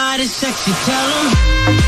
grab sexy, tell them.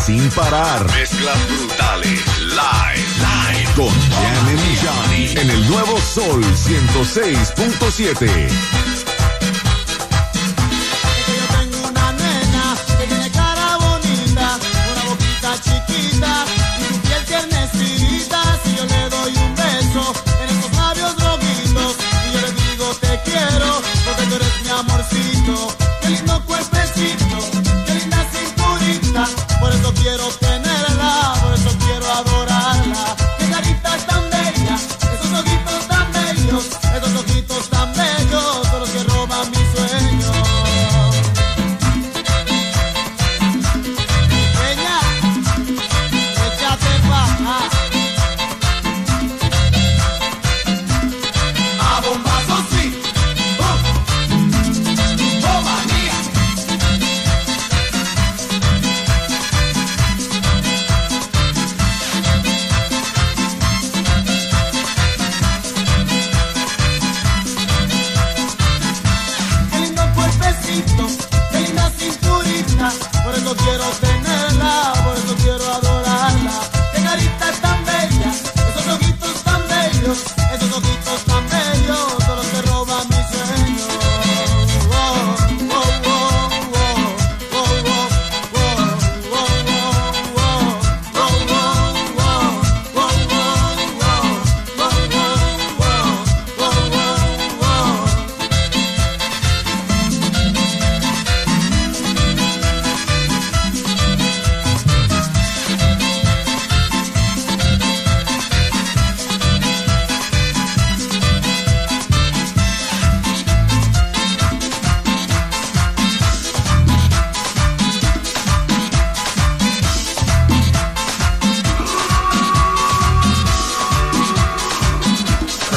Sin parar. Mezclas brutales. Live. Live. Con Jammin' Johnny. En el nuevo Sol 106.7.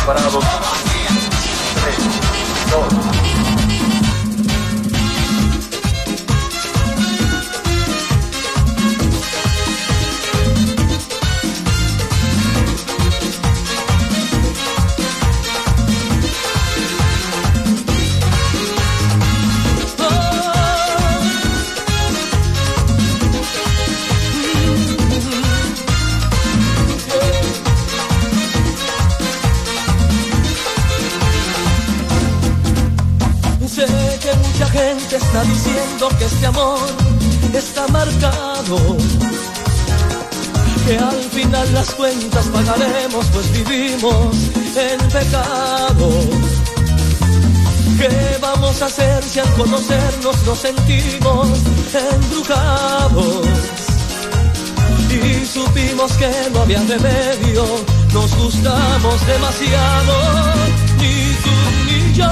preparados. ¿Qué vamos a hacer si al conocernos nos sentimos embrujados? Y supimos que no había remedio, nos gustamos demasiado, ni tú ni yo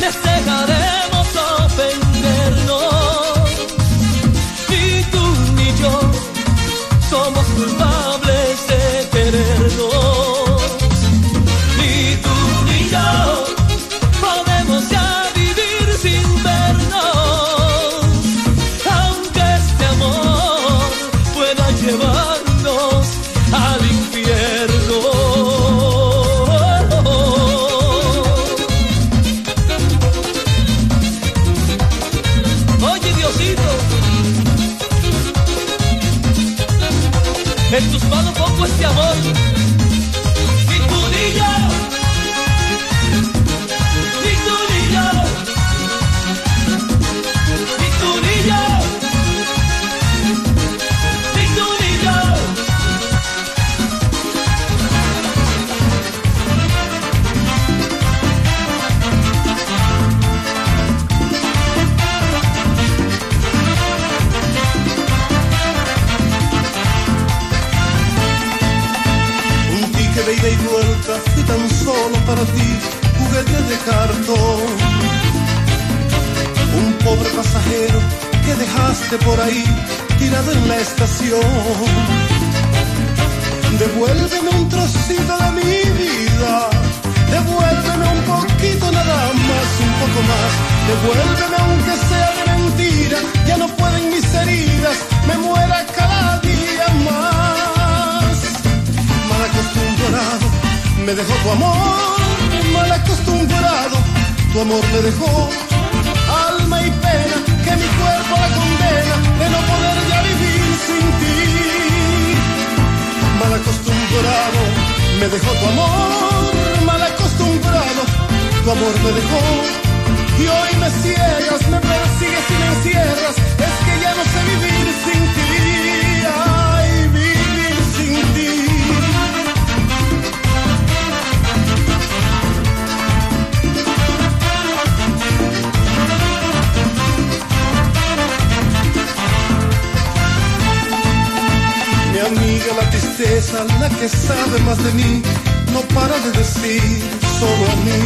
les dejaremos ofendernos. Ni tú ni yo somos culpables me dejó tu amor, mal acostumbrado, tu amor me dejó alma y pena, que mi cuerpo la condena de no poder ya vivir sin ti. Mal acostumbrado, me dejó tu amor, mal acostumbrado, tu amor me dejó. Y hoy me ciegas, me persigues y me encierras, tristeza, la que sabe más de mí, no para de decir solo a mí.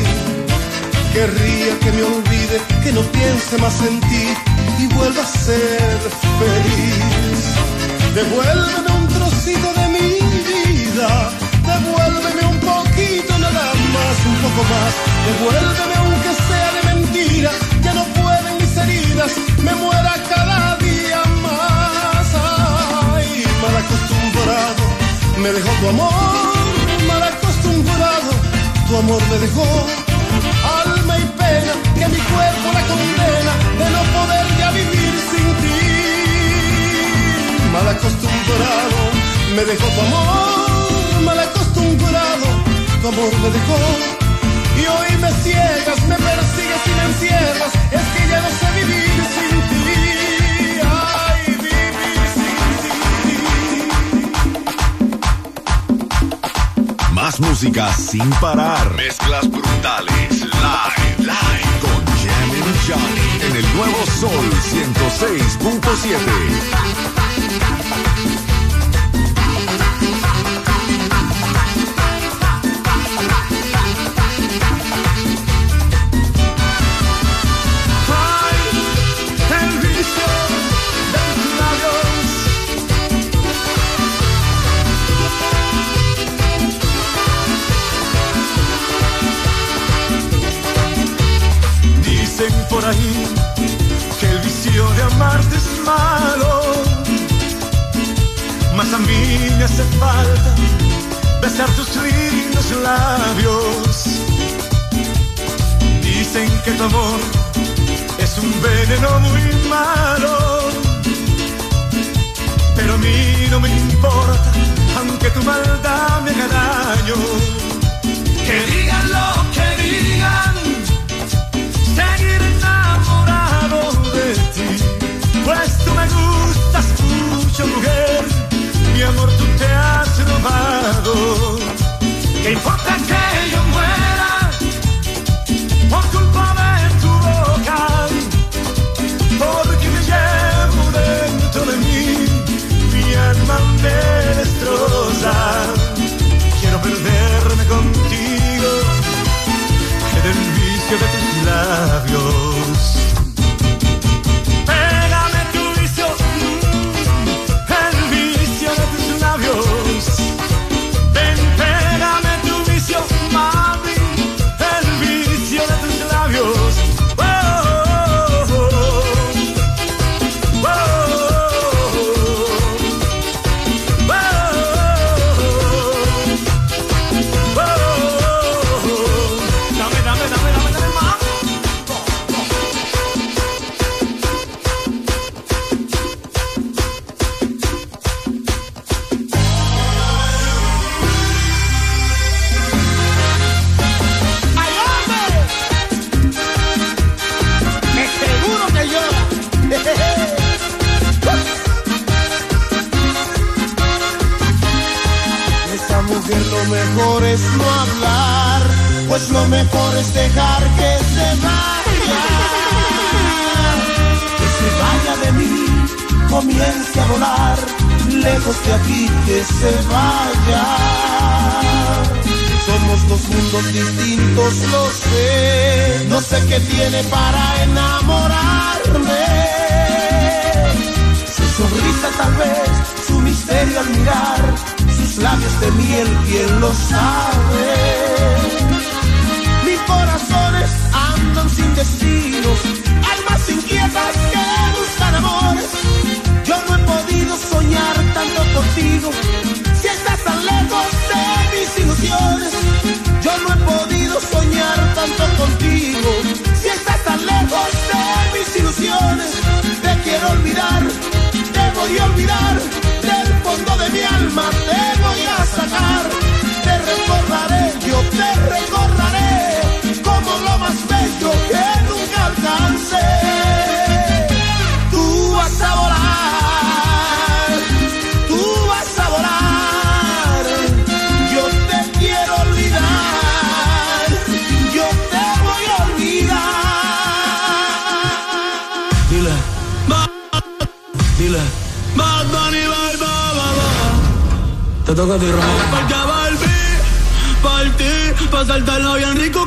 Querría que me olvide, que no piense más en ti y vuelva a ser feliz. Devuélveme un trocito de mi vida, devuélveme un poquito nada más, un poco más. Devuélveme aunque sea de mentira, ya no pueden mis heridas, me muera me dejó tu amor, mal acostumbrado, tu amor me dejó alma y pena, que mi cuerpo la condena de no poder ya vivir sin ti. Mal acostumbrado, me dejó tu amor, mal acostumbrado, tu amor me dejó. Y hoy me ciegas, me persigues y me encierras, es que ya no sé vivir Más música sin parar. Mezclas brutales. Live, live. Con Jam Johnny. En el nuevo Sol 106.7. Dicen por ahí que el vicio de amarte es malo, mas a mí me hace falta besar tus lindos labios. Dicen que tu amor es un veneno muy malo, pero a mí no me importa, aunque tu maldad me haga daño. Que digan lo que digan enamorado de ti, pues tú me gustas mucho, mujer. Mi amor, tú te has robado. ¿Qué importa que yo muera por culpa de tu boca? Porque me llevo dentro de mí, mi alma me destroza. Quiero perderme contigo en el vicio de tus labios. toca a ti, Romeo. Porque volví, partí, pa' saltarlo bien rico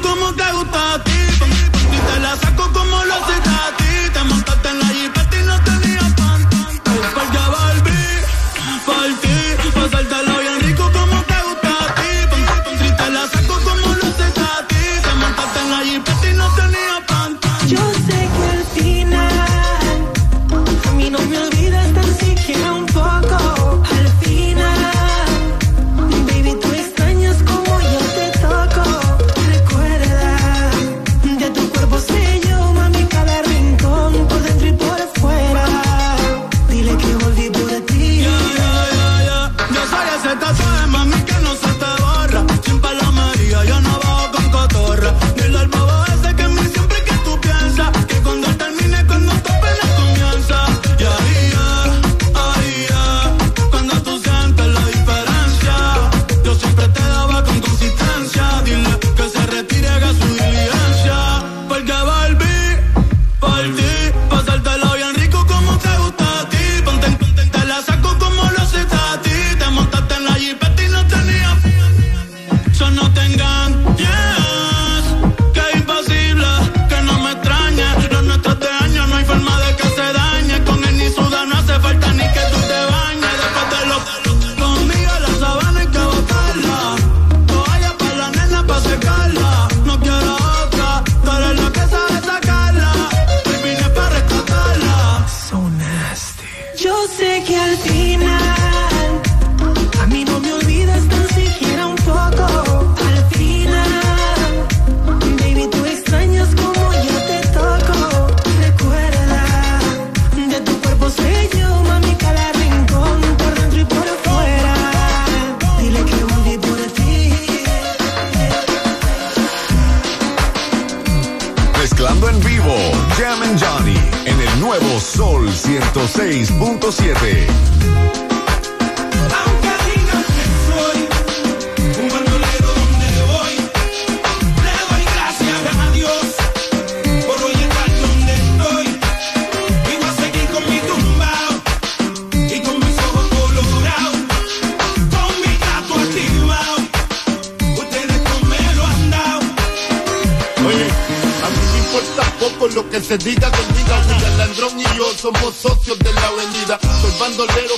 106.7.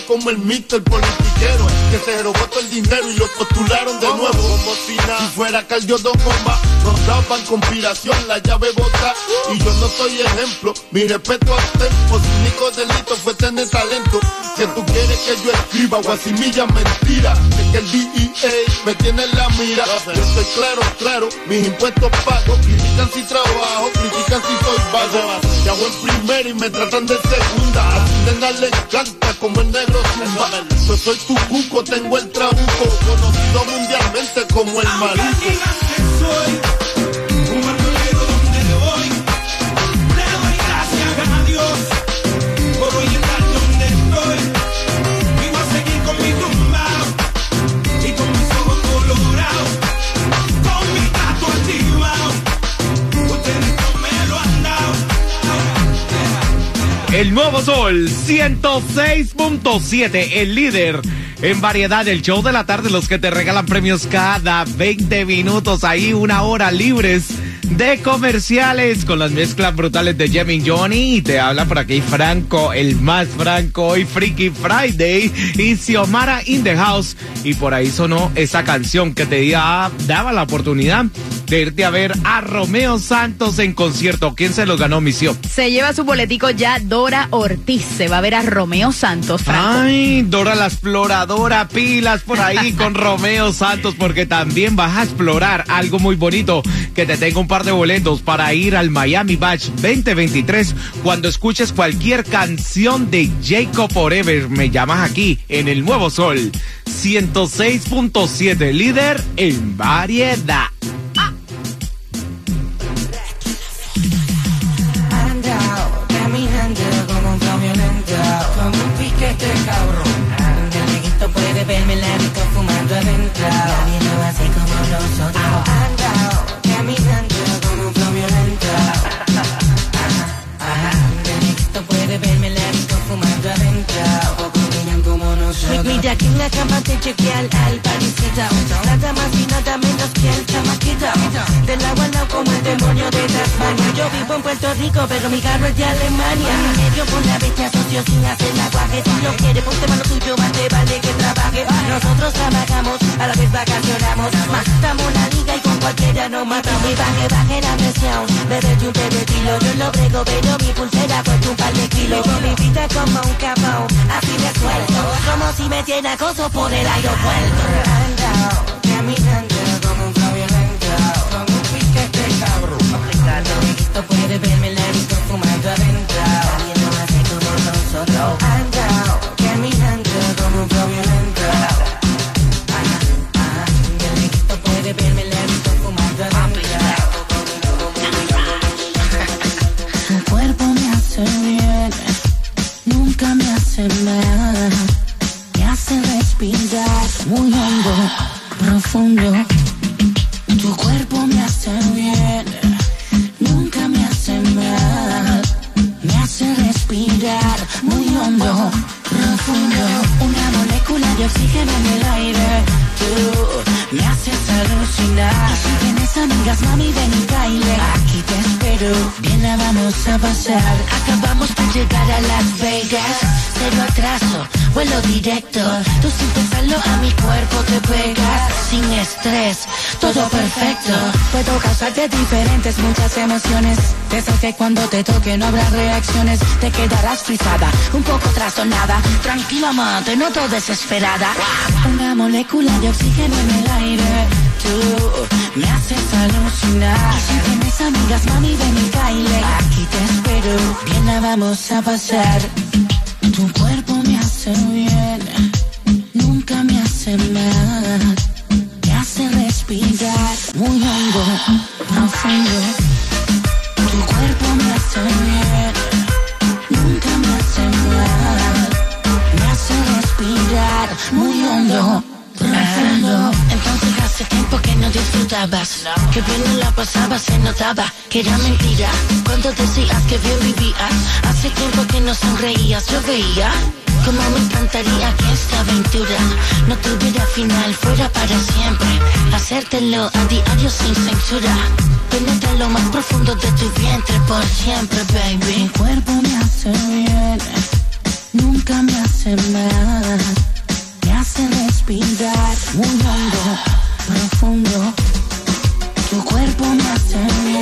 como el Mister politiquero, que se robó todo el dinero y lo postularon de nuevo. Como si nada, si fuera Cardio Dos Bomba, nos daban conspiración, la llave bota. Y yo no soy ejemplo, mi respeto a tiempo. Su único delito fue tener talento. Que tú quieres que yo escriba guasimilla mentira. Es que el DEA me tiene en la mira. Yo estoy claro, claro, mis impuestos pago. Critican si trabajo, hago en primera y me tratan de segunda. A tu nena le encanta como el negro zumba. Yo soy tu cuco, tengo el trabuco. Conocido mundialmente como el maluco. Sol 106.7, el líder en variedad, el show de la tarde, los que te regalan premios cada 20 minutos, ahí una hora libres de comerciales con las mezclas brutales de Jimmy Johnny y te habla por aquí Franco, el más Franco, hoy Freaky Friday y Xiomara in the house y por ahí sonó esa canción que te daba, daba la oportunidad de irte a ver a Romeo Santos en concierto. ¿Quién se lo ganó, misión? Se lleva su boletico ya Dora Ortiz. Se va a ver a Romeo Santos, Franco. Ay, Dora la exploradora, pilas por ahí con Romeo Santos, porque también vas a explorar algo muy bonito, que te tengo un par de boletos para ir al Miami Batch 2023 cuando escuches cualquier canción de Jacob Forever. Me llamas aquí en el Nuevo Sol 106.7, líder en variedad. Que en la cama te chequea al, al nada más y nada menos que el chamaquito. Del agua al lado como el demonio de Tasmania. Yo vivo en Puerto Rico, pero mi carro es de Alemania. Medio con la bestia socio sin hacer aguaje. Si lo quiere, ponte mano tuyo, más te vale que trabaje. Nosotros trabajamos, a la vez vacacionamos. Matamos la liga y con cualquiera nos matamos. Y baje, baje la presión, bebete un pedetilo. Yo lo brego, pero mi pulsera cuesta un par de kilos. Mi vida como un capón, así me suelto. Como si me tiene acoso por el aeropuerto. Caminando como un violento, como un piquete cabrón. Esto puede verme la fumando adentro. Te toque no habrá reacciones. Te quedarás frisada, un poco trastornada. Tranquila, amante, no todo desesperada. Una molécula de oxígeno en el aire. Tú me haces alucinar. Y si tienes amigas, mami, ven y baile. Aquí te espero, bien la vamos a pasar. Que era mentira. Cuando decías que bien vivías, hace tiempo que no sonreías, yo veía. Como me encantaría que esta aventura no tuviera final, fuera para siempre. Hacértelo a diario sin censura. Penetra lo más profundo de tu vientre por siempre, baby. Mi cuerpo me hace bien, nunca me hace mal. Me hace respirar muy hondo, profundo. Tu cuerpo me hace bien,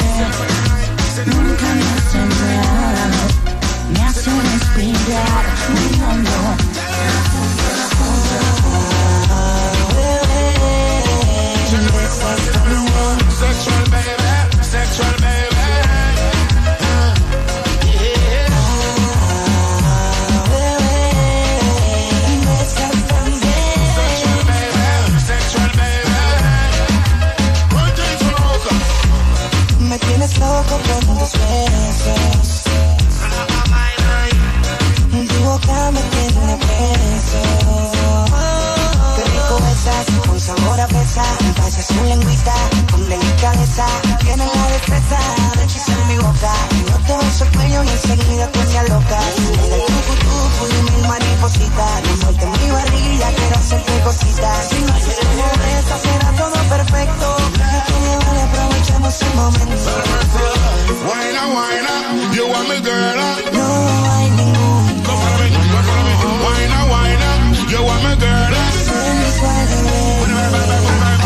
nunca me hace mal. Me hace respirar muy hondo. Si no haces como esa, será todo perfecto. Me aprovechemos el momento. Wine up, you want me girl. No hay ningún Go follow me, go follow me. Wine up, you want me girl sensual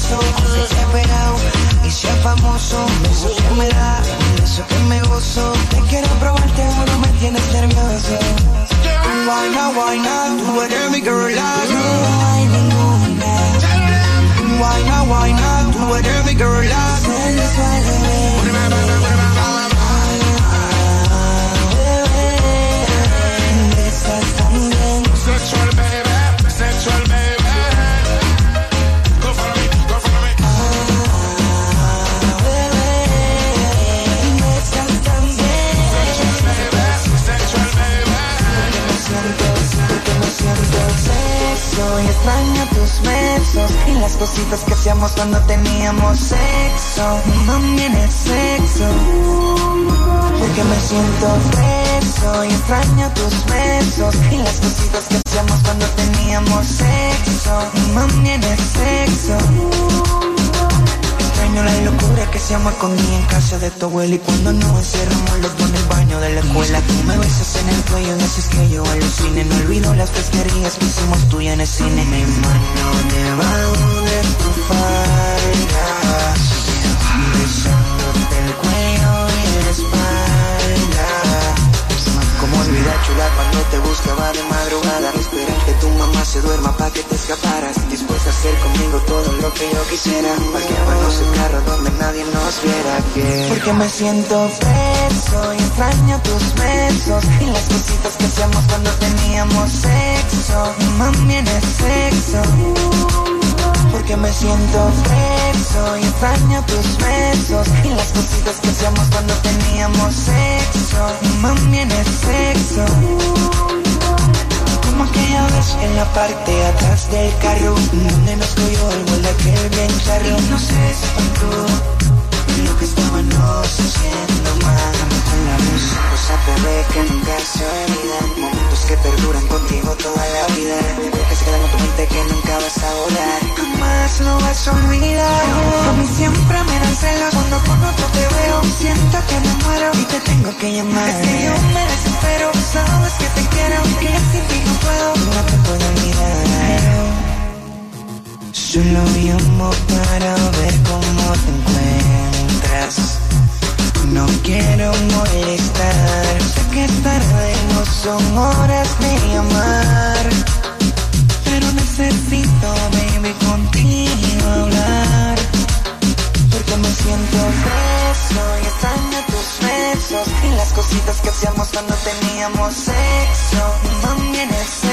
ansioso, desesperado y sea famoso. Las cositas que hacíamos cuando teníamos sexo. Mami, en el sexo. Porque me siento preso y extraño tus besos y las cositas que hacíamos cuando teníamos sexo. Mami, en el sexo. Extraño la locura que hacíamos escondida en casa de tu abuela y cuando nos encerramos los dos en el baño de la escuela. Tú me besas en el cuello y haces que yo alucine. No olvido las pesquerías que hicimos tú y en el cine. Mi mano debajo de tu falda, besándote el cuello y la espalda. Como olvidar chula cuando te buscaba de madrugada Esperar que tu mamá se duerma pa' que te escaparas Dispuesta a hacer conmigo todo lo que yo quisiera. Parqueábamos el carro donde nadie nos viera que. Porque me siento preso y extraño tus besos Y las cositas que hacíamos cuando teníamos sexo. Mami en el sexo. Porque me siento preso y extraño tus besos Y las cositas que hacíamos cuando teníamos sexo. Mami en el sexo Como aquella en la parte atrás del carro Donde nos cogió el gol de aquel bien charro. Y no se espantó lo que estábamos haciendo mal Con la música, cosa bebé que nunca se olvida Momentos que perduran contigo toda la vida. Que se quedan en tu mente que nunca vas a volar. Jamás lo vas a olvidar. A mí siempre me dan celos cuando con otro te veo. Siento que me muero y te tengo que llamar. Es que yo me desespero, sabes que te quiero Que sin ti no puedo, no te puedo olvidar. Solo llamo para ver cómo te encuentras son horas de amar. Pero necesito, baby, contigo hablar. Porque me siento preso y extraño tus besos. Y las cositas que hacíamos cuando teníamos sexo. El sexo.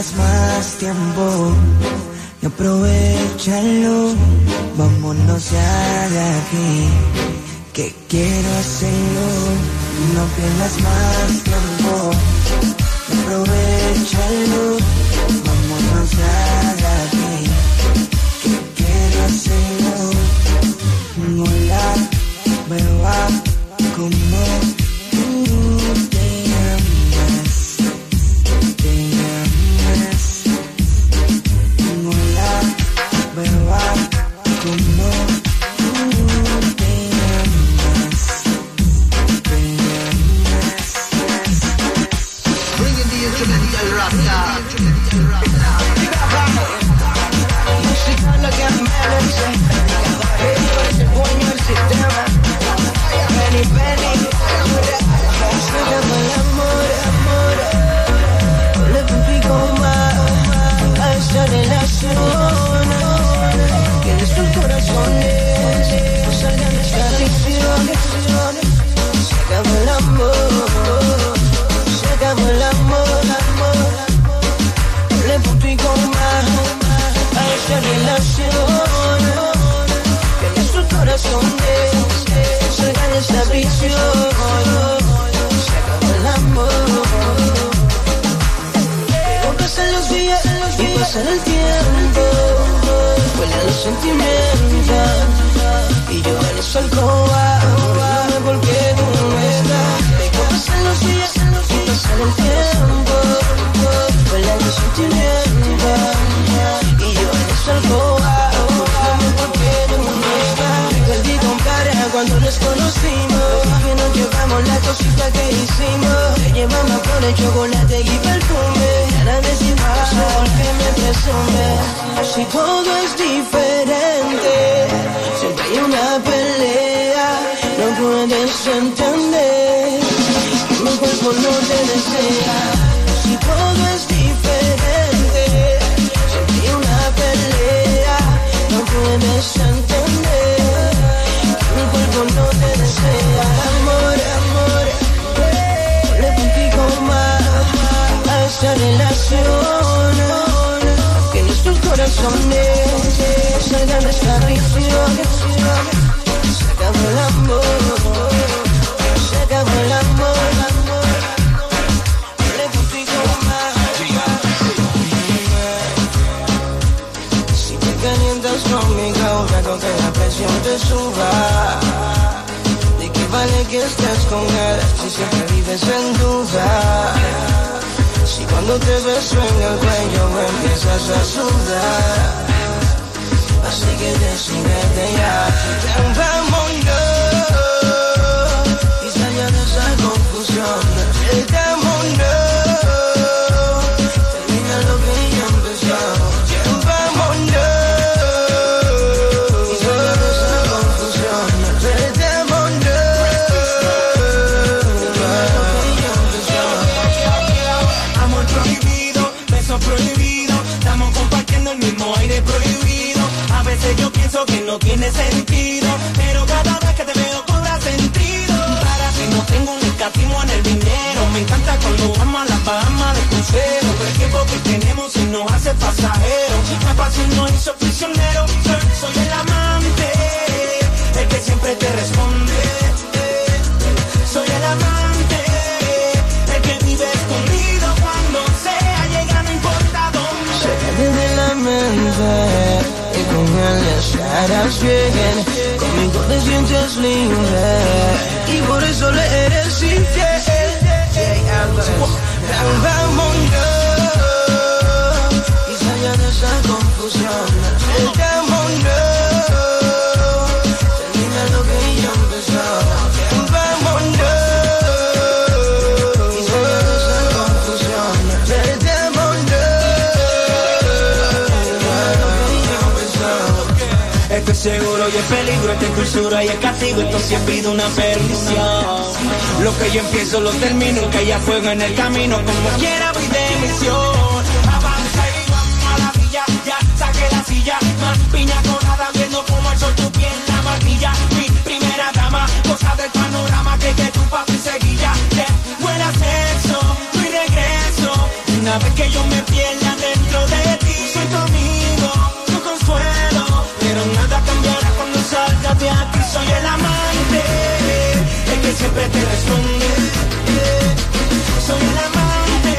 Pierdas más tiempo. Aprovechalo, vámonos ya de aquí que quiero hacerlo. No pierdas más tiempo, aprovechalo. Vámonos ya de aquí, que quiero hacerlo. Hola, beba, como a esta relación. Que sus corazones no salgan de esta adicción. Se acabó el amor. Pero pasan los días y pasa el tiempo. Vuelan los sentimientos. Y yo en esa alcoba, acordándome porque tú no estás. Pero pasan los días y pasa el tiempo. Cuando nos conocimos. Que nos llevamos la cosita que hicimos. Te llevamos con el chocolate y perfume. Ahora decimos por qué me presume. Si todo es diferente, siempre hay una pelea. No puedes entender que mi cuerpo no te desea. Si todo es diferente, siempre hay una pelea. No puedes entender corazones salgan de esta. Te beso en el cuello empiezas a sudar. Así que decídete ya, vámonos y salga de esa confusión. Tiene sentido, pero cada vez que te veo cobra sentido. Para si no tengo un escatismo en el dinero, me encanta cuando vamos a la Bahama de sincero. El tiempo que tenemos y nos hace pasajero. La pasión nos hizo prisionero. Soy el amante, el que siempre te responde. Bien. Conmigo te sientes libre y por eso le Esto es seguro y es peligro, esta es y es castigo, esto siempre pido una perdición. Lo que yo empiezo lo termino, que haya fuego en el camino, como quiera voy de misión. Avanza y vamos a la villa, ya saqué la silla, más piña colada viendo como el sol tu piel la martilla. Mi primera dama, cosa del panorama que que tu papi seguilla. Te huele a sexo, regreso. Una vez que yo me pierda dentro siempre te responde. Soy el amante,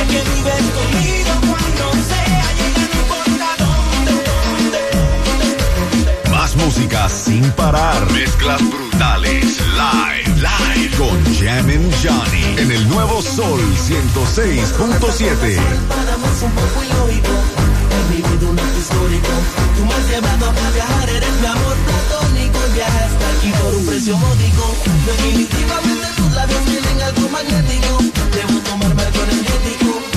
el que vive conmigo cuando sea, llega no importa dónde. Más música sin parar. Mezclas brutales. Live. Live. Con Jammin' Johnny. En el nuevo Sol 106.7. Paramos un poco ilógico. He vivido un acto histórico. Tú me has llevado a viajar, eres mi amor platónico. Y viajas hasta aquí por un precio módico. Definitivamente tus labios tienen algo magnético. Debo tomarme algo energético.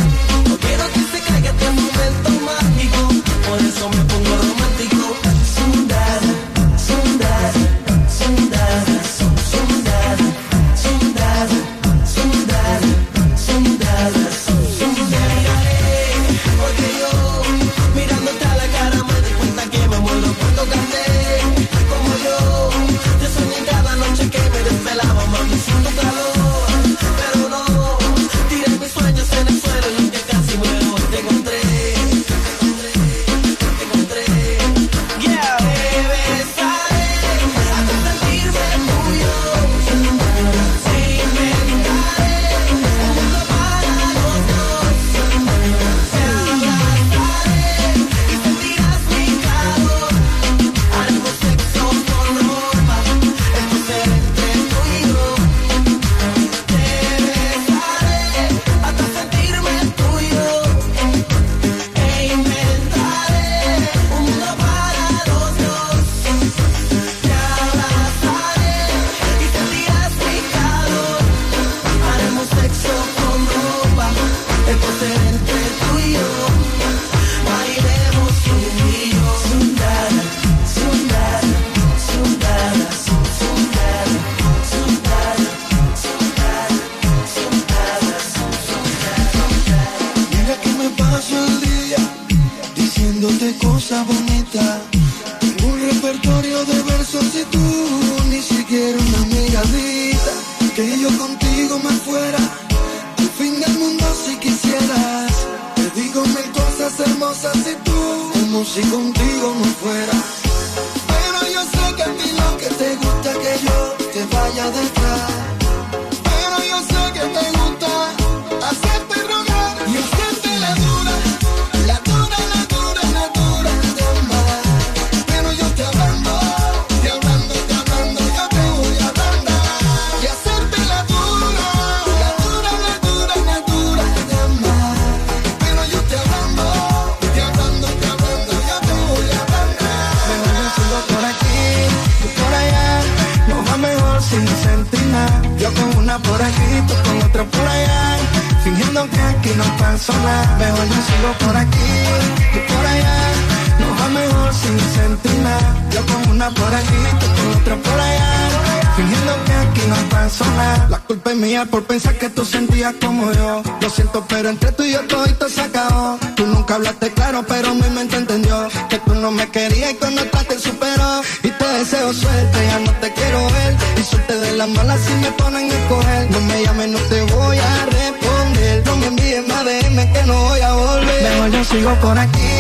Como yo. Lo siento, pero entre tú y yo todo se acabó. Tú nunca hablaste claro, pero mi mente entendió que tú no me querías y cuando te superó. Y te deseo suerte, ya no te quiero ver. Y suerte de las malas si me ponen a escoger. No me llames, no te voy a responder. No me envíes más DM que no voy a volver. Mejor yo sigo por aquí,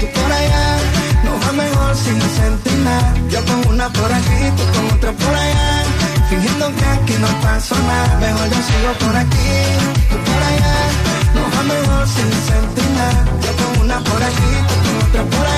tú por allá. Nos va mejor sin sentir nada. Yo con una por aquí, tú con otra por allá. Fingiendo que no pasó nada. Mejor yo sigo por aquí, tú por allá. Nos va mejor sin sentir nada. Yo con una por aquí, tú con otra por allá.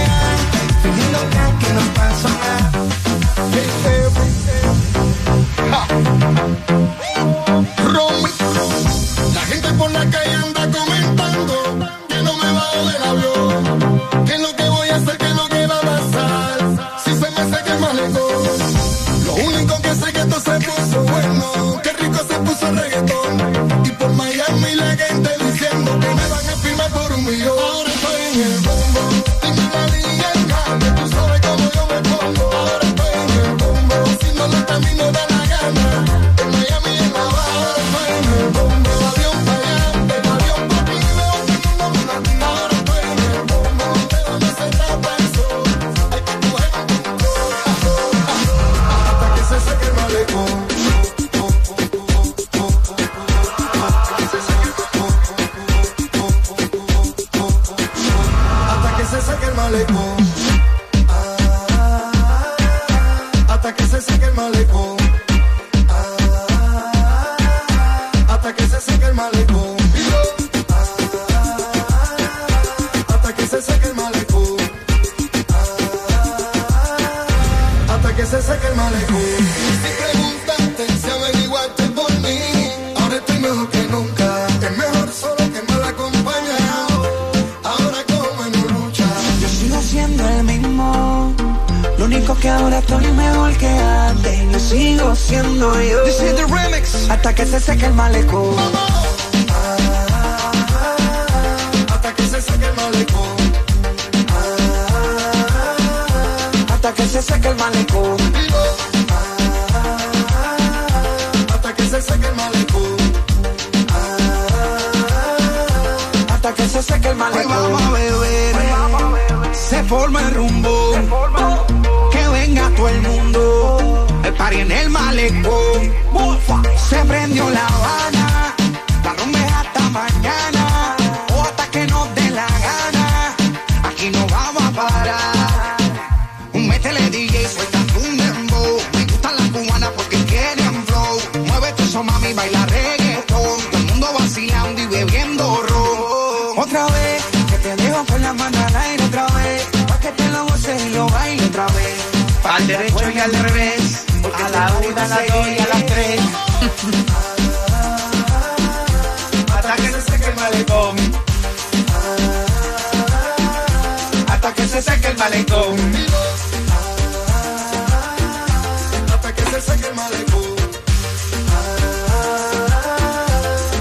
Hasta que se seque el malecón. Si preguntaste, si averiguaste por mí, ahora estoy mejor que nunca. Es mejor solo que mal acompañado. Ahora como en lucha. Yo sigo siendo el mismo. Lo único que ahora estoy mejor que antes. Yo sigo siendo yo. This is the remix. Hasta que se seque el malecón. Seque el malecón. Hasta que se seque el malecón. Hasta que se seque el malecón. Hoy vamos a beber. Se forma el rumbo. Que venga todo el mundo. El party en el malecón. Se prendió la Habana. Al revés. A la una, a las dos y a las tres. Hasta que se seque el malecón. Hasta que se seque el malecón. Hasta que se seque el malecón.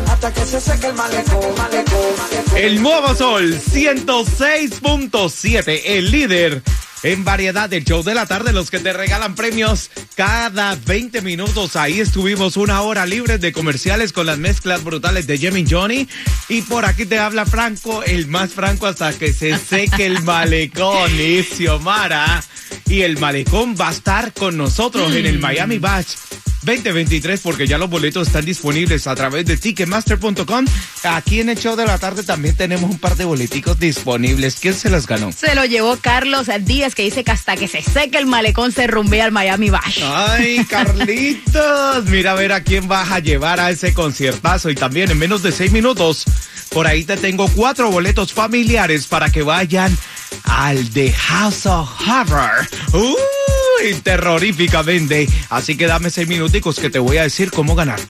Hasta que se seque el malecón, malecón, malecón. El nuevo sol 106.7, el líder en variedad del show de la tarde, los que te regalan premios cada 20 minutos. Ahí estuvimos una hora libre de comerciales con las mezclas brutales de Jimmy Johnny. Y por aquí te habla Franco, el más franco hasta que se seque el malecón. Y Xiomara. Y el malecón va a estar con nosotros en el Miami Batch. 2023 porque ya los boletos están disponibles a través de ticketmaster.com. Aquí en el show de la tarde también tenemos un par de boleticos disponibles. ¿Quién se los ganó? Se lo llevó Carlos Díaz, que dice que hasta que se seque el malecón se rumbea al Miami Bash. Ay, Carlitos, mira a ver a quién vas a llevar a ese conciertazo y también en menos de seis minutos, por ahí te tengo cuatro boletos familiares para que vayan al The House of Horror. Terroríficamente. Así que dame seis minuticos que te voy a decir cómo ganar.